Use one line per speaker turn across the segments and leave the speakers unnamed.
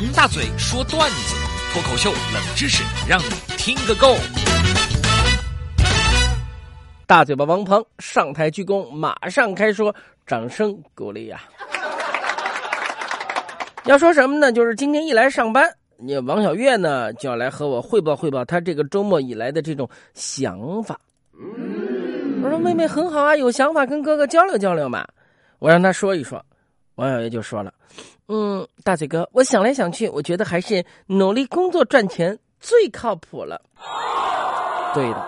王大嘴说段子，脱口秀冷知识，让你听个够。
大嘴巴王鹏上台鞠躬，马上开说，掌声鼓励呀！要说什么呢？就是今天一来上班，你王小月呢就要来和我汇报汇报她这个周末以来的这种想法。我说妹妹很好啊，有想法跟哥哥交流交流嘛。我让她说一说，王小月就说了。嗯，大嘴哥，我想来想去，我觉得还是努力工作赚钱最靠谱了。对的，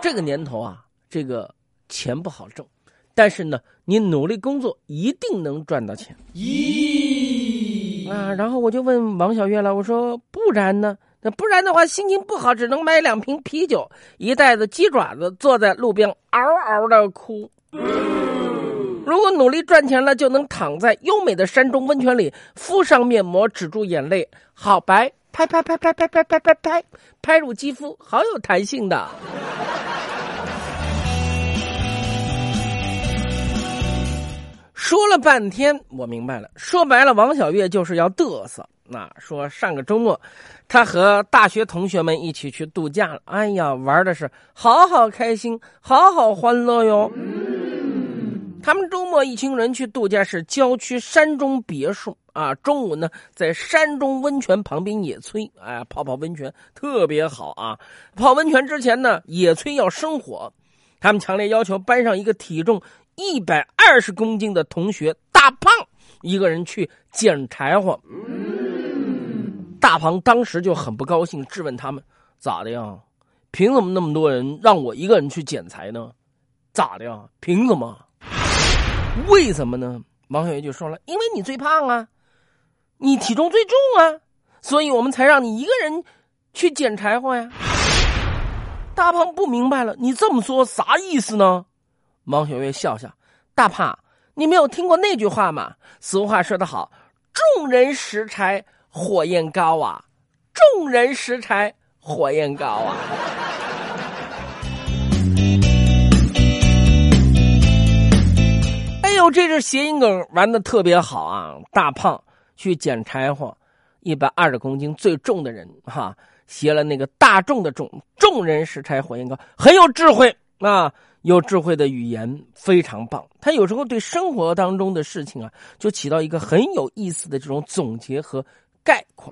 这个年头啊，这个钱不好挣，但是呢，你努力工作一定能赚到钱。咦啊！然后我就问王小月了，我说不然呢？那不然的话，心情不好，只能买两瓶啤酒，一袋子鸡爪子，坐在路边嗷嗷的哭。如果努力赚钱了，就能躺在优美的山中温泉里，敷上面膜，止住眼泪，好白，拍拍拍拍拍拍拍拍拍，拍入肌肤，好有弹性的。说了半天，我明白了，说白了，王小月就是要嘚瑟。那说上个周末，他和大学同学们一起去度假了，哎呀，玩的是好好开心，好好欢乐哟。他们周末一群人去度假，是郊区山中别墅啊。中午呢，在山中温泉旁边野炊，哎，泡泡温泉特别好啊。泡温泉之前呢，野炊要生火，他们强烈要求班上一个体重一百二十公斤的同学大胖一个人去捡柴火。大胖当时就很不高兴，质问他们：“咋的呀？凭什么那么多人让我一个人去捡柴呢？咋的呀？凭什么？”为什么呢？王小月就说了：“因为你最胖啊，你体重最重啊，所以我们才让你一个人去捡柴火呀。”大胖不明白了，你这么说啥意思呢？王小月笑笑：“大胖，你没有听过那句话吗？俗话说得好，众人拾柴火焰高啊，众人拾柴火焰高啊。”就这是谐音梗玩的特别好啊！大胖去捡柴火，一百二十公斤最重的人哈，携了那个大众的众，众人拾柴火焰高，很有智慧啊！有智慧的语言非常棒。他有时候对生活当中的事情啊，就起到一个很有意思的这种总结和概括。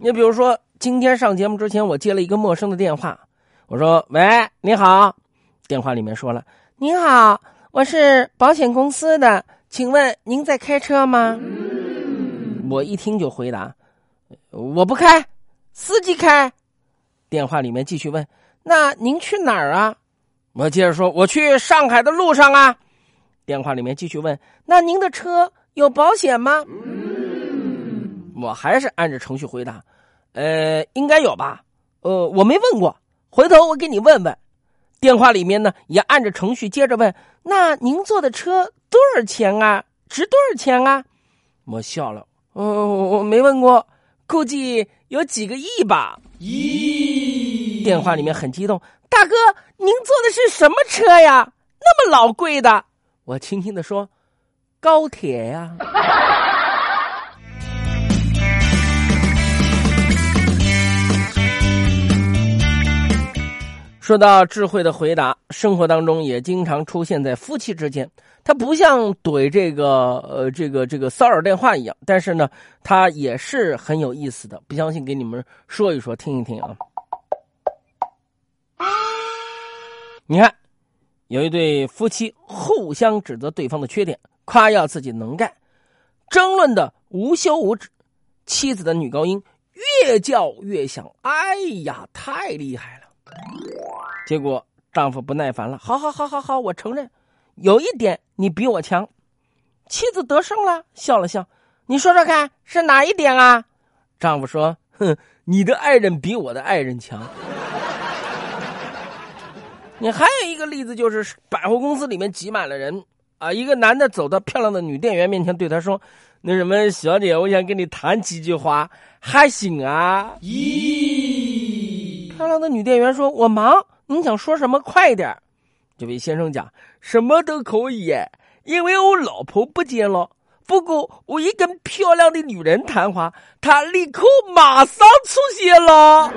你比如说，今天上节目之前，我接了一个陌生的电话，我说：“喂，你好。”电话里面说了：“你好。”我是保险公司的，请问您在开车吗？我一听就回答：“我不开，司机开。”电话里面继续问：“那您去哪儿啊？”我接着说：“我去上海的路上啊。”电话里面继续问：“那您的车有保险吗？”我还是按着程序回答：“呃，应该有吧？呃，我没问过，回头我给你问问。”电话里面呢，也按着程序接着问：“那您坐的车多少钱啊？值多少钱啊？”我笑了，哦，我没问过，估计有几个亿吧。咦？电话里面很激动，大哥，您坐的是什么车呀？那么老贵的？我轻轻的说：“高铁呀。”说到智慧的回答，生活当中也经常出现在夫妻之间。它不像怼这个呃这个这个骚扰电话一样，但是呢，它也是很有意思的。不相信，给你们说一说，听一听啊。你看，有一对夫妻互相指责对方的缺点，夸耀自己能干，争论的无休无止。妻子的女高音越叫越响，哎呀，太厉害了！结果丈夫不耐烦了，好好好好好，我承认，有一点你比我强。妻子得胜了，笑了笑，你说说看是哪一点啊？丈夫说：“哼，你的爱人比我的爱人强。”你还有一个例子就是百货公司里面挤满了人啊，一个男的走到漂亮的女店员面前，对她说：“那什么小姐，我想跟你谈几句话，还行啊？”咦，那女店员说：“我忙。”你想说什么？快点这位先生讲什么都可以，因为我老婆不见了，不过我一跟漂亮的女人谈话，她立刻马上出现了。